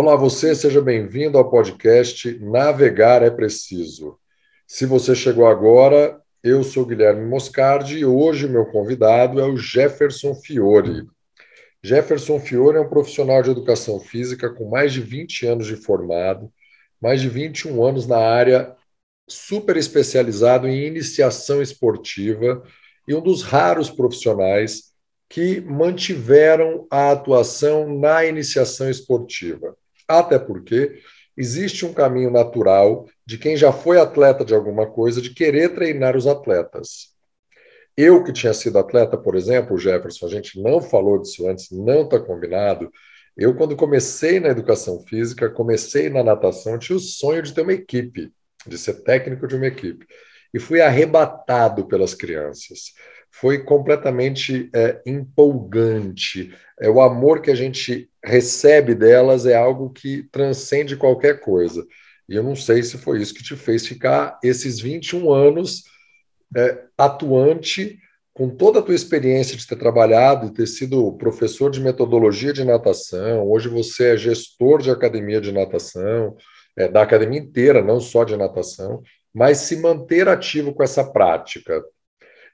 Olá, você, seja bem-vindo ao podcast Navegar é Preciso. Se você chegou agora, eu sou Guilherme Moscardi e hoje meu convidado é o Jefferson Fiore. Jefferson Fiore é um profissional de educação física com mais de 20 anos de formado, mais de 21 anos na área super especializado em iniciação esportiva e um dos raros profissionais que mantiveram a atuação na iniciação esportiva. Até porque existe um caminho natural de quem já foi atleta de alguma coisa de querer treinar os atletas. Eu que tinha sido atleta, por exemplo, Jefferson, a gente não falou disso antes, não está combinado. Eu, quando comecei na educação física, comecei na natação, tinha o sonho de ter uma equipe, de ser técnico de uma equipe. E fui arrebatado pelas crianças foi completamente é, empolgante. É, o amor que a gente recebe delas é algo que transcende qualquer coisa. E eu não sei se foi isso que te fez ficar esses 21 anos é, atuante, com toda a tua experiência de ter trabalhado e ter sido professor de metodologia de natação, hoje você é gestor de academia de natação, é, da academia inteira, não só de natação, mas se manter ativo com essa prática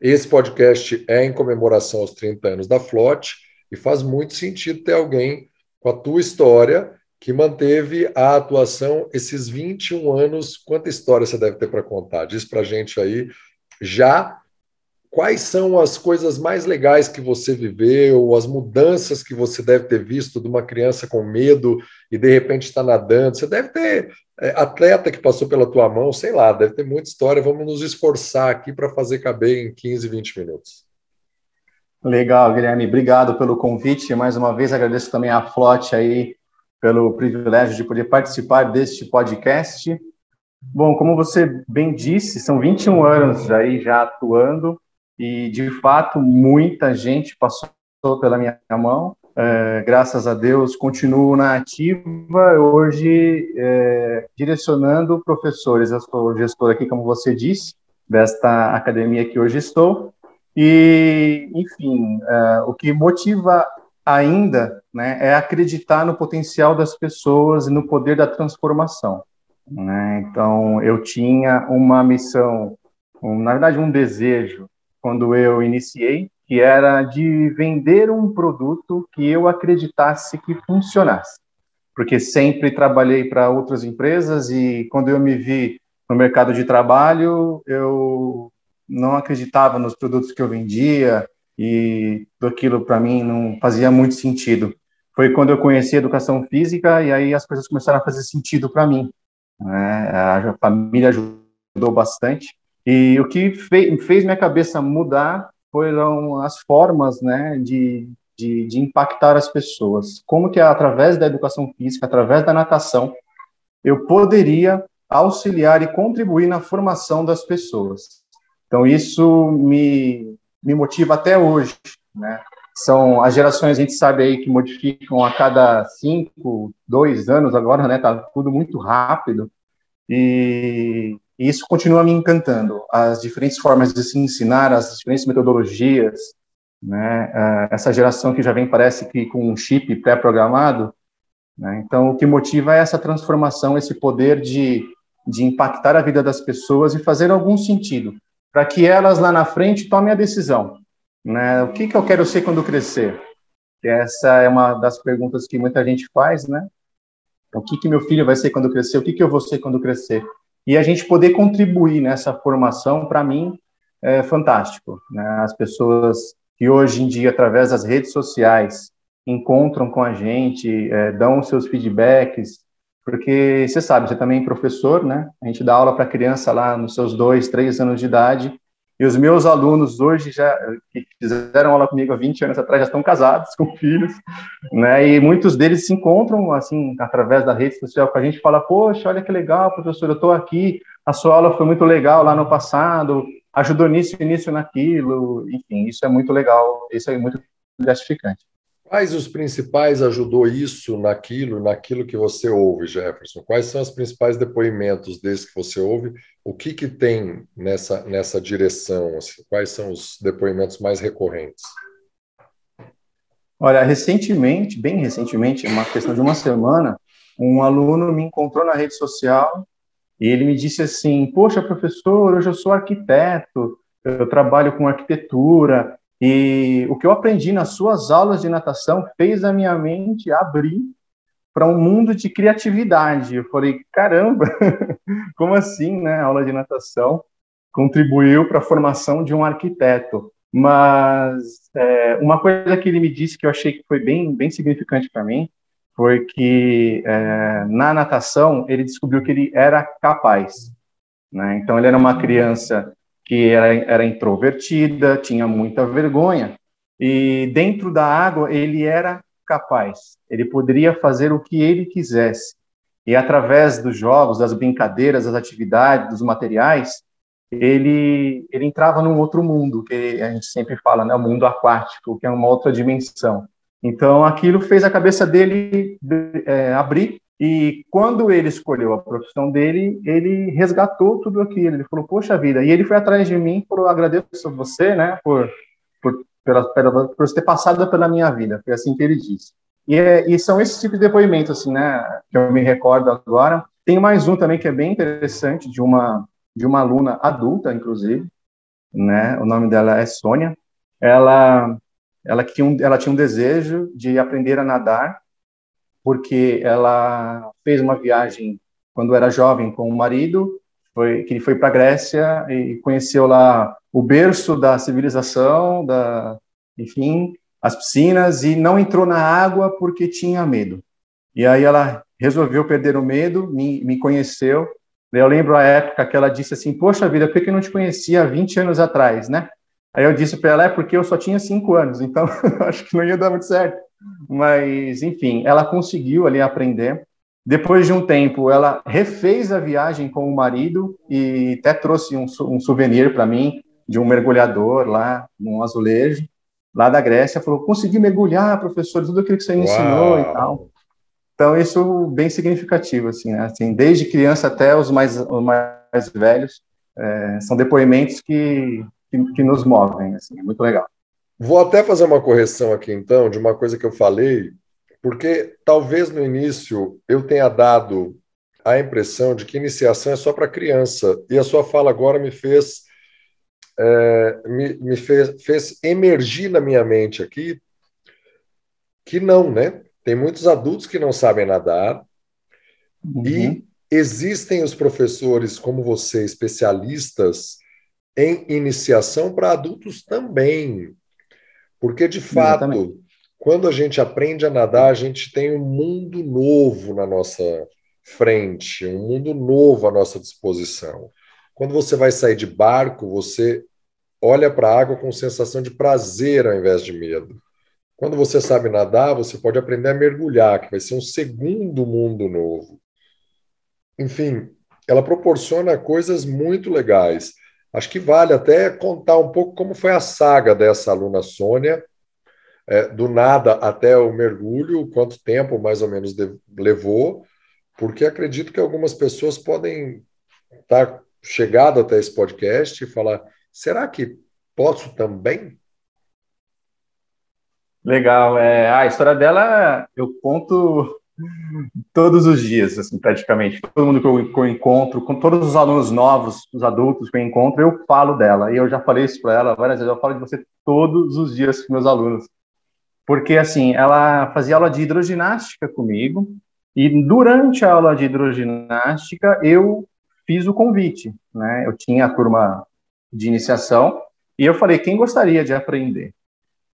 esse podcast é em comemoração aos 30 anos da Flote e faz muito sentido ter alguém com a tua história que manteve a atuação esses 21 anos. Quanta história você deve ter para contar? Diz para a gente aí já quais são as coisas mais legais que você viveu, as mudanças que você deve ter visto de uma criança com medo e de repente está nadando. Você deve ter é, atleta que passou pela tua mão, sei lá, deve ter muita história. Vamos nos esforçar aqui para fazer caber em 15, 20 minutos. Legal, Guilherme. Obrigado pelo convite. Mais uma vez agradeço também à Flote aí pelo privilégio de poder participar deste podcast. Bom, como você bem disse, são 21 anos aí já atuando e de fato muita gente passou pela minha mão. É, graças a Deus, continuo na ativa, hoje é, direcionando professores. Eu sou gestor aqui, como você disse, desta academia que hoje estou. E, enfim, é, o que motiva ainda né, é acreditar no potencial das pessoas e no poder da transformação. Né? Então, eu tinha uma missão, um, na verdade, um desejo quando eu iniciei, que era de vender um produto que eu acreditasse que funcionasse. Porque sempre trabalhei para outras empresas e quando eu me vi no mercado de trabalho, eu não acreditava nos produtos que eu vendia e aquilo para mim não fazia muito sentido. Foi quando eu conheci a educação física e aí as coisas começaram a fazer sentido para mim. Né? A família ajudou bastante e o que fez, minha cabeça mudar foram as formas né, de, de, de, impactar as pessoas. Como que através da educação física, através da natação, eu poderia auxiliar e contribuir na formação das pessoas. Então, isso me, me motiva até hoje. Né? São as gerações, a gente sabe aí que modificam a cada cinco, dois anos agora, né? Tá tudo muito rápido. E, e isso continua me encantando. As diferentes formas de se ensinar, as diferentes metodologias, né? É, essa geração que já vem, parece que com um chip pré-programado. Né? Então, o que motiva é essa transformação, esse poder de, de impactar a vida das pessoas e fazer algum sentido, para que elas lá na frente tomem a decisão. Né? O que, que eu quero ser quando crescer? Essa é uma das perguntas que muita gente faz, né? O que, que meu filho vai ser quando crescer? O que, que eu vou ser quando crescer? E a gente poder contribuir nessa formação, para mim, é fantástico. Né? As pessoas que hoje em dia, através das redes sociais, encontram com a gente, é, dão seus feedbacks, porque você sabe, você também é professor, né? A gente dá aula para criança lá nos seus dois, três anos de idade, e os meus alunos hoje já que fizeram aula comigo há 20 anos atrás já estão casados com filhos, né? E muitos deles se encontram assim através da rede social com a gente, fala: "Poxa, olha que legal, professor, eu estou aqui. A sua aula foi muito legal lá no passado, ajudou nisso e nisso naquilo". Enfim, isso é muito legal, isso é muito gratificante. Quais os principais ajudou isso, naquilo, naquilo que você ouve, Jefferson? Quais são os principais depoimentos desses que você ouve? O que, que tem nessa, nessa direção? Assim? Quais são os depoimentos mais recorrentes? Olha, recentemente, bem recentemente, uma questão de uma semana, um aluno me encontrou na rede social e ele me disse assim: Poxa, professor, hoje eu sou arquiteto, eu trabalho com arquitetura, e o que eu aprendi nas suas aulas de natação fez a minha mente abrir para um mundo de criatividade. Eu falei: caramba, como assim, né? A aula de natação contribuiu para a formação de um arquiteto. Mas é, uma coisa que ele me disse que eu achei que foi bem, bem significante para mim foi que é, na natação ele descobriu que ele era capaz. Né? Então ele era uma criança que era, era introvertida, tinha muita vergonha, e dentro da água ele era capaz, ele poderia fazer o que ele quisesse. E através dos jogos, das brincadeiras, das atividades, dos materiais, ele, ele entrava num outro mundo, que a gente sempre fala, né, o mundo aquático, que é uma outra dimensão. Então, aquilo fez a cabeça dele é, abrir, e quando ele escolheu a profissão dele, ele resgatou tudo aquilo. Ele falou, poxa vida, e ele foi atrás de mim, falou, agradeço a você, né, por, por, pela, pela, por ter passado pela minha vida. Foi assim que ele disse. E, é, e são esses tipos de depoimentos, assim, né, que eu me recordo agora. Tem mais um também que é bem interessante, de uma, de uma aluna adulta, inclusive, né, o nome dela é Sônia. Ela ela tinha, um, ela tinha um desejo de aprender a nadar, porque ela fez uma viagem quando era jovem com o marido, foi, que foi para a Grécia e conheceu lá o berço da civilização, da, enfim, as piscinas, e não entrou na água porque tinha medo. E aí ela resolveu perder o medo, me, me conheceu. Eu lembro a época que ela disse assim: Poxa vida, por que eu não te conhecia há 20 anos atrás, né? Aí eu disse para ela, é porque eu só tinha cinco anos, então acho que não ia dar muito certo. Mas, enfim, ela conseguiu ali aprender. Depois de um tempo, ela refez a viagem com o marido e até trouxe um, um souvenir para mim de um mergulhador lá, num azulejo, lá da Grécia. Falou: consegui mergulhar, professor, tudo aquilo que você me ensinou e tal. Então, isso bem significativo, assim, né? assim desde criança até os mais, os mais velhos, é, são depoimentos que que, que nos movem, assim, é muito legal. Vou até fazer uma correção aqui, então, de uma coisa que eu falei, porque talvez no início eu tenha dado a impressão de que iniciação é só para criança, e a sua fala agora me fez, é, me, me fez, fez emergir na minha mente aqui que não, né? Tem muitos adultos que não sabem nadar, uhum. e existem os professores como você, especialistas em iniciação para adultos também. Porque, de fato, Exatamente. quando a gente aprende a nadar, a gente tem um mundo novo na nossa frente, um mundo novo à nossa disposição. Quando você vai sair de barco, você olha para a água com sensação de prazer ao invés de medo. Quando você sabe nadar, você pode aprender a mergulhar, que vai ser um segundo mundo novo. Enfim, ela proporciona coisas muito legais. Acho que vale até contar um pouco como foi a saga dessa aluna Sônia, é, do nada até o mergulho, quanto tempo mais ou menos de, levou, porque acredito que algumas pessoas podem estar chegado até esse podcast e falar: será que posso também? Legal. É, a história dela eu conto todos os dias, assim, praticamente. Todo mundo que eu, que eu, encontro, com todos os alunos novos, os adultos que eu encontro, eu falo dela. E eu já falei isso para ela várias vezes. Eu falo de você todos os dias com meus alunos. Porque, assim, ela fazia aula de hidroginástica comigo. E durante a aula de hidroginástica, eu fiz o convite, né? Eu tinha a turma de iniciação e eu falei, quem gostaria de aprender?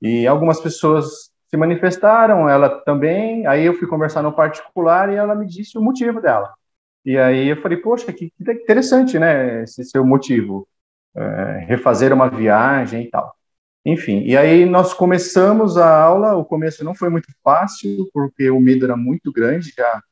E algumas pessoas se manifestaram, ela também. Aí eu fui conversar no particular e ela me disse o motivo dela. E aí eu falei, poxa, que, que interessante, né? Esse seu motivo, é, refazer uma viagem e tal. Enfim, e aí nós começamos a aula. O começo não foi muito fácil, porque o medo era muito grande. Já,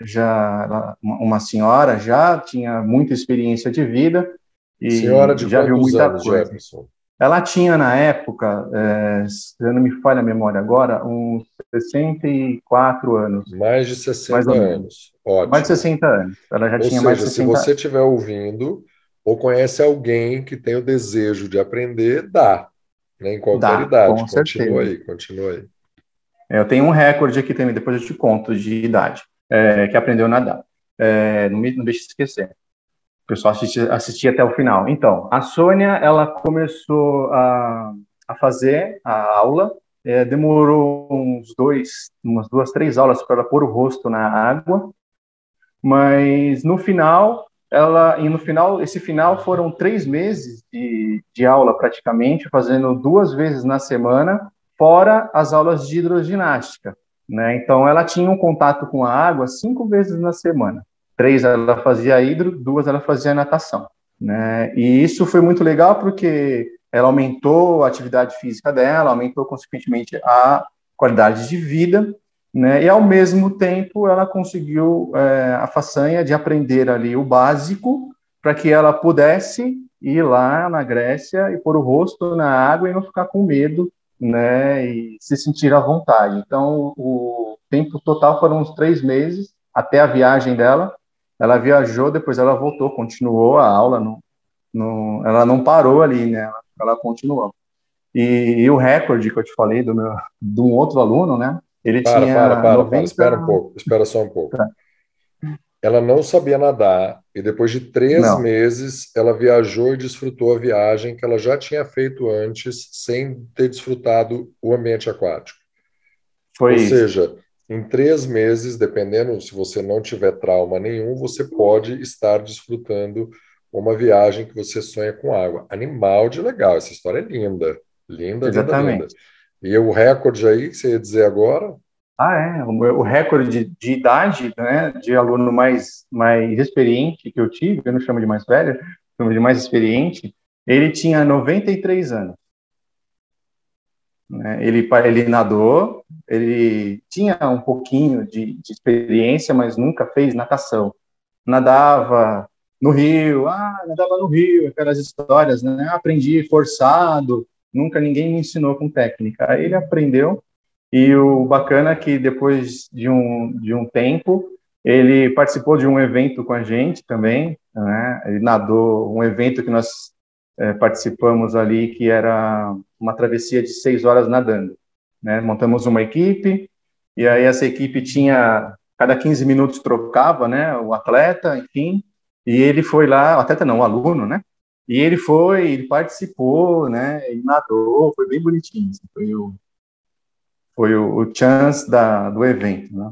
já uma senhora já tinha muita experiência de vida e senhora de já viu muita anos, coisa. Jefferson? Ela tinha, na época, é, se não me falha a memória agora, uns 64 anos. Mais de 60 anos. Ótimo. Mais de 60 anos. Ela já ou tinha seja, mais de 60 anos. Se você estiver ouvindo ou conhece alguém que tem o desejo de aprender, dá. Né, em qualquer dá, idade. Com continua certeza. aí, continua aí. É, eu tenho um recorde aqui também, depois eu te conto, de idade. é, que aprendeu a nadar. É, não, me, não deixe de esquecer. O pessoal assistia, até o final. Então, a Sônia, ela começou a, a fazer a aula, é, demorou uns dois, umas duas, três aulas para ela pôr o rosto na água, mas no final, ela, e no final, esse final foram três meses de, de aula praticamente, fazendo duas vezes na semana, fora as aulas de hidroginástica. Né? Então, ela tinha um contato com a água cinco vezes na semana. Três ela fazia hidro, duas ela fazia natação. Né? E isso foi muito legal porque ela aumentou a atividade física dela, aumentou consequentemente a qualidade de vida, né? E ao mesmo tempo ela conseguiu é, a façanha de aprender ali o básico para que ela pudesse ir lá na Grécia e pôr o rosto na água e não ficar com medo né, e se sentir à vontade. Então, o tempo total foram uns três meses até a viagem dela. Ela viajou, depois ela voltou, continuou a aula, no, no, ela não parou ali, né, ela, ela continuou. E, e, o recorde que eu te falei do meu, de um outro aluno, né, ele para, tinha. Para, para, 90... para, espera um pouco, espera só um pouco. Tá. Ela não sabia nadar e depois de três não. meses ela viajou e desfrutou a viagem que ela já tinha feito antes sem ter desfrutado o ambiente aquático. Foi Ou isso. seja, em três meses, dependendo se você não tiver trauma nenhum, você pode estar desfrutando uma viagem que você sonha com água. Animal de legal, essa história é linda. Linda, Exatamente. linda, linda. E o recorde aí que você ia dizer agora? Ah, é. O, recorde de, de, idade, né, de aluno mais, mais experiente que eu tive, eu não chamo de mais velho, chamo de mais experiente, ele tinha 93 anos. Né, ele, ele nadou, ele tinha um pouquinho de, de experiência, mas nunca fez natação. Nadava no rio, ah, nadava no rio, aquelas histórias, né? Aprendi forçado, nunca ninguém me ensinou com técnica. Aí ele aprendeu e o bacana é que depois de um, de um tempo, ele participou de um evento com a gente também, né? Ele nadou um evento que nós é, participamos ali, que era uma travessia de seis horas nadando. Né? Montamos uma equipe, e aí essa equipe tinha, cada 15 minutos trocava, né, o atleta, enfim, e ele foi lá, o atleta não, o aluno, né, e ele foi, ele participou, né, ele nadou, foi bem bonitinho, assim, foi o, foi o, o chance da, do evento. Né?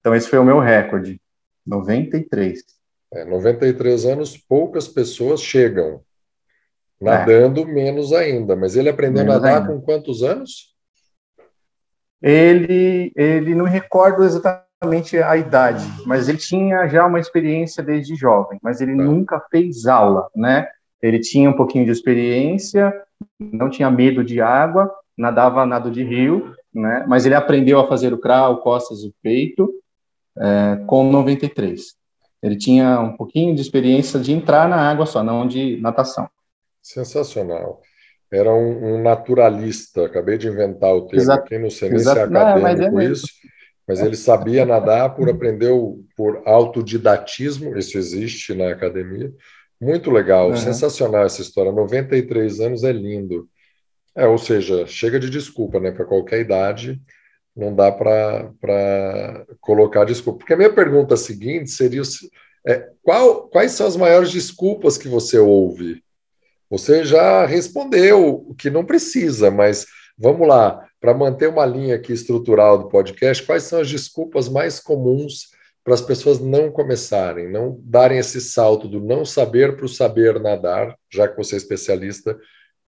Então, esse foi o meu recorde, 93. É, 93 anos, poucas pessoas chegam. Nadando, é. menos ainda. Mas ele aprendeu menos a nadar ainda. com quantos anos? Ele, ele não recordo exatamente a idade, mas ele tinha já uma experiência desde jovem, mas ele tá. nunca fez aula, né? Ele tinha um pouquinho de experiência, não tinha medo de água, nadava nado de rio, né? Mas ele aprendeu a fazer o crawl, costas e peito é, com 93. Ele tinha um pouquinho de experiência de entrar na água só, não de natação. Sensacional. Era um, um naturalista, acabei de inventar o termo Exato. aqui, não sei nem se é acadêmico não, é isso, mas ele sabia nadar por aprender por autodidatismo, isso existe na academia. Muito legal, uhum. sensacional essa história. 93 anos é lindo. É, ou seja, chega de desculpa, né? Para qualquer idade, não dá para colocar desculpa. Porque a minha pergunta seguinte seria: é, qual, quais são as maiores desculpas que você ouve? Você já respondeu que não precisa, mas vamos lá, para manter uma linha aqui estrutural do podcast, quais são as desculpas mais comuns para as pessoas não começarem, não darem esse salto do não saber para o saber nadar, já que você é especialista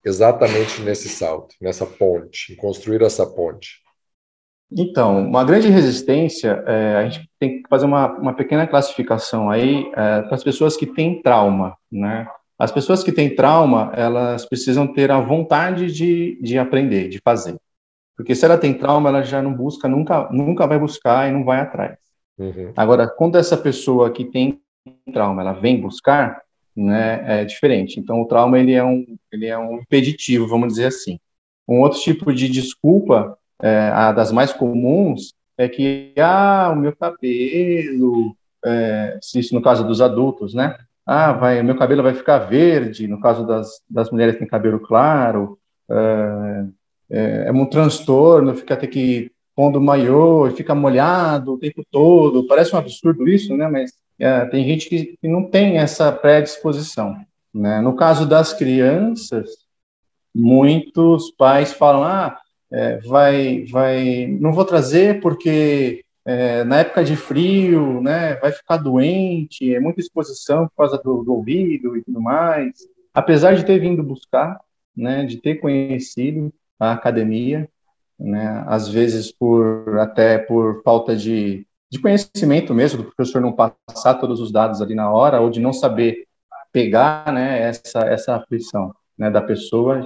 exatamente nesse salto, nessa ponte, em construir essa ponte? Então, uma grande resistência, é, a gente tem que fazer uma, uma pequena classificação aí é, para as pessoas que têm trauma, né? As pessoas que têm trauma, elas precisam ter a vontade de, de aprender, de fazer. Porque se ela tem trauma, ela já não busca, nunca, nunca vai buscar e não vai atrás. Uhum. Agora, quando essa pessoa que tem trauma, ela vem buscar, né, é diferente. Então, o trauma ele é um, ele é um impeditivo, vamos dizer assim. Um outro tipo de desculpa, é, a das mais comuns, é que ah, o meu cabelo, é, se no caso dos adultos, né? Ah, vai, meu cabelo vai ficar verde. No caso das, das mulheres que têm cabelo claro, é, é, é um transtorno, fica ter que pondo maiô fica molhado o tempo todo. Parece um absurdo isso, né? Mas é, tem gente que, que, não tem essa predisposição. Né? No caso das crianças, muitos pais falam: ah, é, vai, vai, não vou trazer porque é, na época de frio, né, vai ficar doente, é muita exposição por causa do, do ouvido e tudo mais. Apesar de ter vindo buscar, né, de ter conhecido a academia, né, às vezes por até por falta de, de conhecimento mesmo, do professor não passar todos os dados ali na hora, ou de não saber pegar né, essa, essa aflição né, da pessoa,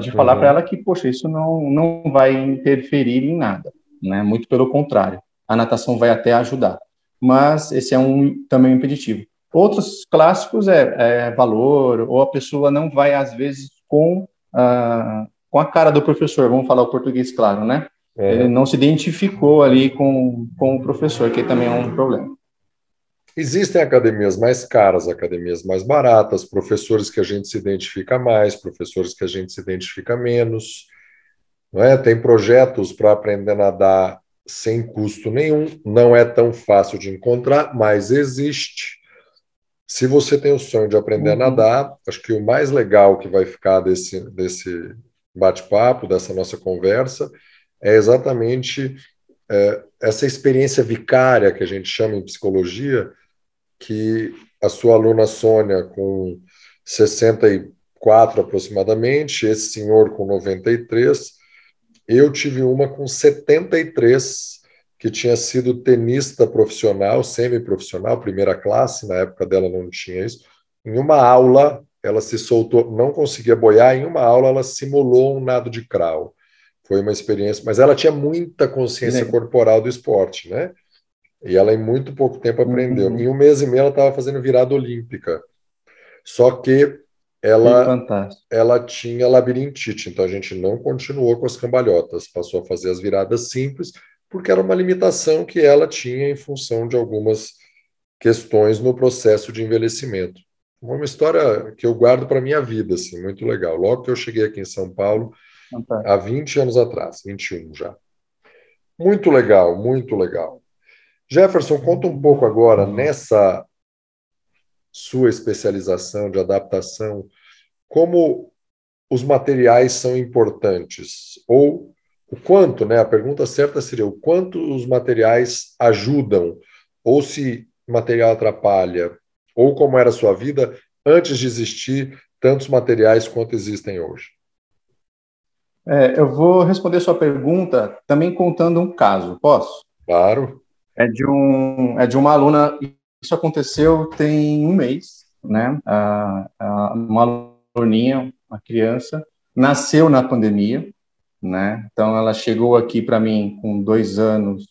de falar uhum. para ela que, poxa, isso não, não vai interferir em nada, né, muito pelo contrário, a natação vai até ajudar, mas esse é um também um impeditivo. Outros clássicos é, é valor, ou a pessoa não vai, às vezes, com a, com a cara do professor, vamos falar o português claro, né? É. Ele não se identificou ali com, com o professor, que também é um problema. Existem academias mais caras, academias mais baratas, professores que a gente se identifica mais, professores que a gente se identifica menos. Não é? Tem projetos para aprender a nadar sem custo nenhum, não é tão fácil de encontrar, mas existe. Se você tem o sonho de aprender uhum. a nadar, acho que o mais legal que vai ficar desse, desse bate-papo, dessa nossa conversa, é exatamente é, essa experiência vicária que a gente chama em psicologia, que a sua aluna Sônia, com 64 aproximadamente, esse senhor com 93, eu tive uma com 73, que tinha sido tenista profissional, semi-profissional, primeira classe, na época dela não tinha isso. Em uma aula, ela se soltou, não conseguia boiar, em uma aula ela simulou um nado de crawl. Foi uma experiência, mas ela tinha muita consciência corporal do esporte, né? E ela em muito pouco tempo aprendeu. Uhum. Em um mês e meio ela estava fazendo virada olímpica. Só que ela, ela tinha labirintite, então a gente não continuou com as cambalhotas, passou a fazer as viradas simples, porque era uma limitação que ela tinha em função de algumas questões no processo de envelhecimento uma história que eu guardo para minha vida, assim, muito legal. Logo que eu cheguei aqui em São Paulo, há 20 anos atrás, 21 já. Muito legal, muito legal. Jefferson, conta um pouco agora nessa sua especialização de adaptação, como os materiais são importantes ou o quanto, né? A pergunta certa seria o quanto os materiais ajudam ou se material atrapalha ou como era a sua vida antes de existir tantos materiais quanto existem hoje? É, eu vou responder sua pergunta também contando um caso, posso? Claro. É de, um, é de uma aluna, isso aconteceu tem um mês, né? A, a, uma aluninha, uma criança, nasceu na pandemia, né? Então ela chegou aqui para mim com dois anos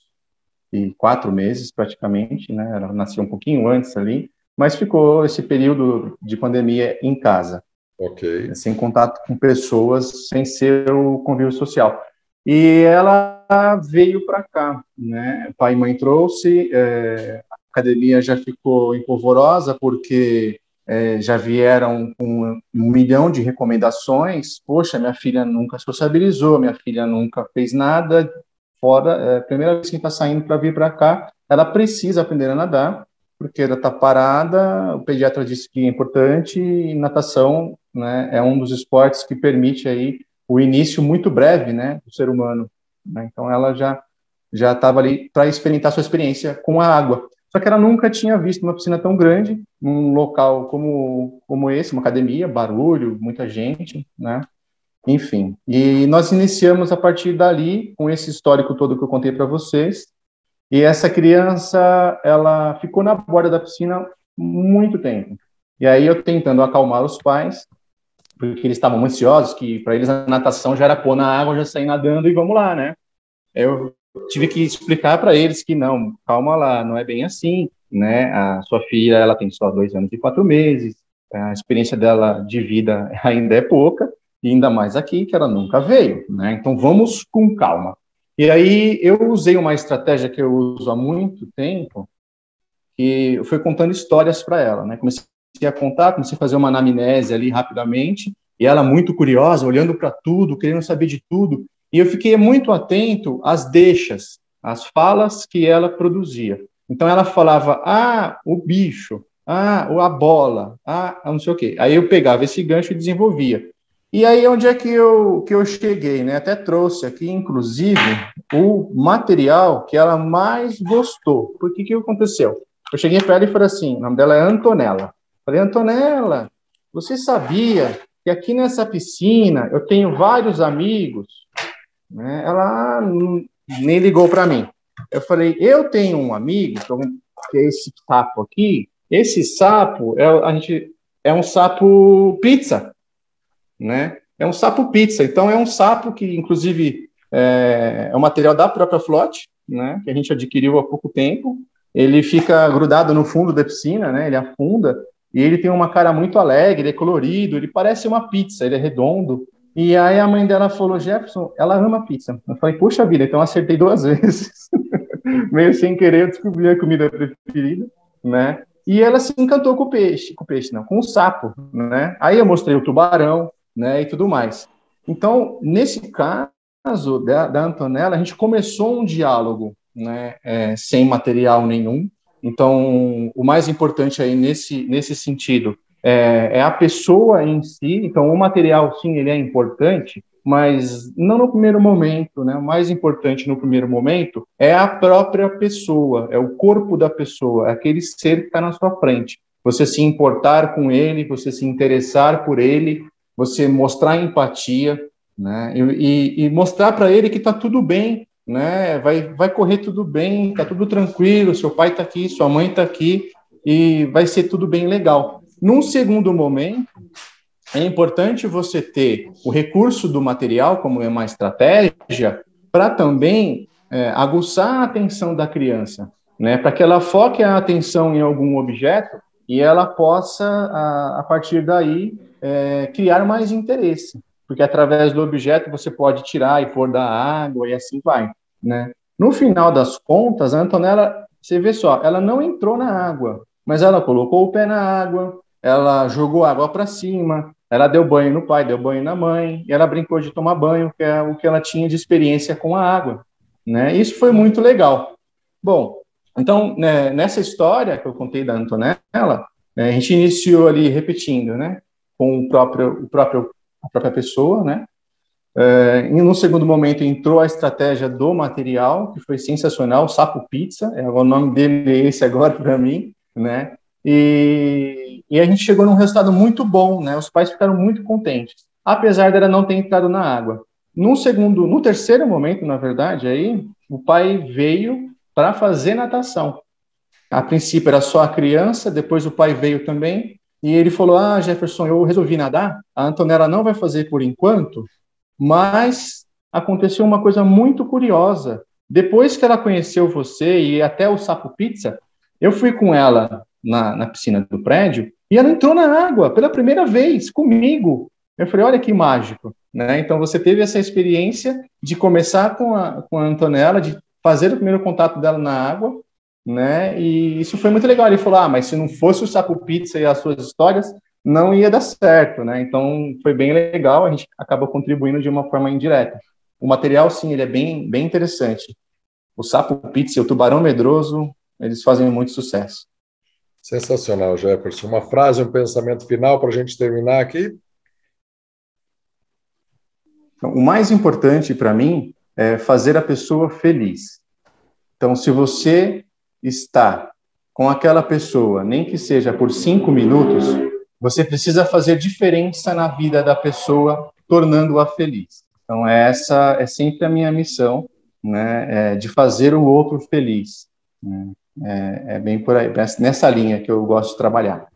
e quatro meses praticamente, né? Ela nasceu um pouquinho antes ali mas ficou esse período de pandemia em casa. Ok. Sem contato com pessoas, sem ser o convívio social. E ela veio para cá, né? Pai e mãe trouxe, é, academia já ficou empolvorosa porque é, já vieram com um milhão de recomendações. Poxa, minha filha nunca sociabilizou, minha filha nunca fez nada fora. É, primeira vez que está saindo para vir para cá, ela precisa aprender a nadar porque ela está parada, o pediatra disse que é importante e natação né, é um dos esportes que permite aí o início muito breve né, do ser humano. Né? Então ela já já estava ali para experimentar sua experiência com a água. Só que ela nunca tinha visto uma piscina tão grande, num local como, como esse, uma academia, barulho, muita gente, né? Enfim. E nós iniciamos a partir dali, com esse histórico todo que eu contei para vocês, e essa criança, ela ficou na borda da piscina muito tempo. E aí eu tentando acalmar os pais, porque eles estavam ansiosos, que para eles a natação já era pôr na água, já sair nadando e vamos lá, né? Eu tive que explicar para eles que não, calma lá, não é bem assim, né? A sua filha, ela tem só dois anos e quatro meses, a experiência dela de vida ainda é pouca, e ainda mais aqui, que ela nunca veio, né? Então vamos com calma. E aí eu usei uma estratégia que eu uso há muito tempo, que fui contando histórias para ela, né? Comecei a contar, comecei a fazer uma anamnese ali rapidamente, e ela muito curiosa, olhando para tudo, querendo saber de tudo. E eu fiquei muito atento às deixas, às falas que ela produzia. Então ela falava, ah, o bicho, ah, a bola, ah, não sei o quê. Aí eu pegava esse gancho e desenvolvia. E aí onde é que eu, que eu cheguei, né? Até trouxe aqui, inclusive, o material que ela mais gostou. Por que que aconteceu? Eu cheguei para ela e falei assim, o nome dela é Antonella. Falei, Antonella, você sabia que aqui nessa piscina eu tenho vários amigos? Né? Ela nem ligou para mim. Eu falei, eu tenho um amigo, que é esse sapo aqui. Esse sapo é, a gente, é um sapo pizza, né? É um sapo pizza. Então é um sapo que, inclusive, é, é um material da própria Flote, né? Que a gente adquiriu há pouco tempo. Ele fica grudado no fundo da piscina, né? Ele afunda e ele tem uma cara muito alegre, ele é colorido, ele parece uma pizza, ele é redondo. E aí a mãe dela falou, Jefferson, ela ama pizza. Eu falei, puxa vida, então acertei duas vezes. Meio sem querer, eu descobri a comida preferida, né? E ela se encantou com o peixe, com o peixe não, com o sapo, né? Aí eu mostrei o tubarão, né, e tudo mais. Então, nesse caso da, da Antonella, a gente começou um diálogo, né, é, sem material nenhum, então, o mais importante aí nesse, nesse sentido é, é, a pessoa em si. Então, o material, sim, ele é importante, mas não no primeiro momento, né? O mais importante no primeiro momento é a própria pessoa, é o corpo da pessoa, é aquele ser que está na sua frente. Você se importar com ele, você se interessar por ele, você mostrar empatia, né? E, e mostrar para ele que está tudo bem, né? Vai, vai correr tudo bem, tá tudo tranquilo, seu pai está aqui, sua mãe está aqui e vai ser tudo bem legal. Num segundo momento, é importante você ter o recurso do material como é uma estratégia para também é, aguçar a atenção da criança, né? Para que ela foque a atenção em algum objeto e ela possa, a, a partir daí, é, criar mais interesse porque através do objeto você pode tirar e pôr da água e assim vai, né? No final das contas, a Antonella, você vê só, ela não entrou na água, mas ela colocou o pé na água, ela jogou água para cima, ela deu banho no pai, deu banho na mãe, e ela brincou de tomar banho, que é o que ela tinha de experiência com a água, né? Isso foi muito legal. Bom, então, né, nessa história que eu contei da Antonella, né, a gente iniciou ali repetindo, né? Com o próprio, o próprio a própria pessoa, né? É, e no segundo momento entrou a estratégia do material, que foi sensacional, Sapo Pizza, é o nome dele é esse agora para mim, né? E, e, a gente chegou num resultado muito bom, né? Os pais ficaram muito contentes, apesar dela não ter entrado na água. No segundo, no terceiro momento, na verdade, aí o pai veio para fazer natação. A princípio era só a criança, depois o pai veio também, e ele falou: Ah, Jefferson, eu resolvi nadar. A Antonella não vai fazer por enquanto, mas aconteceu uma coisa muito curiosa. Depois que ela conheceu você e até o Sapo Pizza, eu fui com ela na, na piscina do prédio e ela entrou na água pela primeira vez comigo. Eu falei: Olha que mágico. Né? Então você teve essa experiência de começar com a, com a Antonella, de fazer o primeiro contato dela na água né? E isso foi muito legal. Ele falou: ah, mas se não fosse o Sapo Pizza e as suas histórias, não ia dar certo, né? Então foi bem legal. A gente acabou contribuindo de uma forma indireta. O material, sim, ele é bem, bem interessante. O Sapo Pizza e o Tubarão Medroso, eles fazem muito sucesso. Sensacional, Jefferson. Uma frase, um pensamento final para a gente terminar aqui. Então, o mais importante para mim é fazer a pessoa feliz. Então, se você está com aquela pessoa, nem que seja por cinco minutos, você precisa fazer diferença na vida da pessoa, tornando-a feliz. Então, essa é sempre a minha missão, né, é de fazer o outro feliz. Né? É, é bem por aí, nessa linha que eu gosto de trabalhar.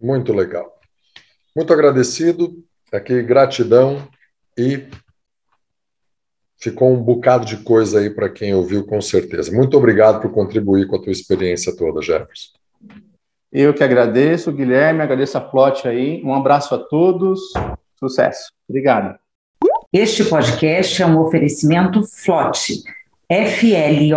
Muito legal. Muito agradecido, aqui gratidão e ficou um bocado de coisa aí para quem ouviu, com certeza. Muito obrigado por contribuir com a tua experiência toda, Jefferson. Eu que agradeço, Guilherme, agradeço a Plot aí. Um abraço a todos, sucesso. Obrigado. Este podcast é um oferecimento Flot, F-L-O-T-Y.com.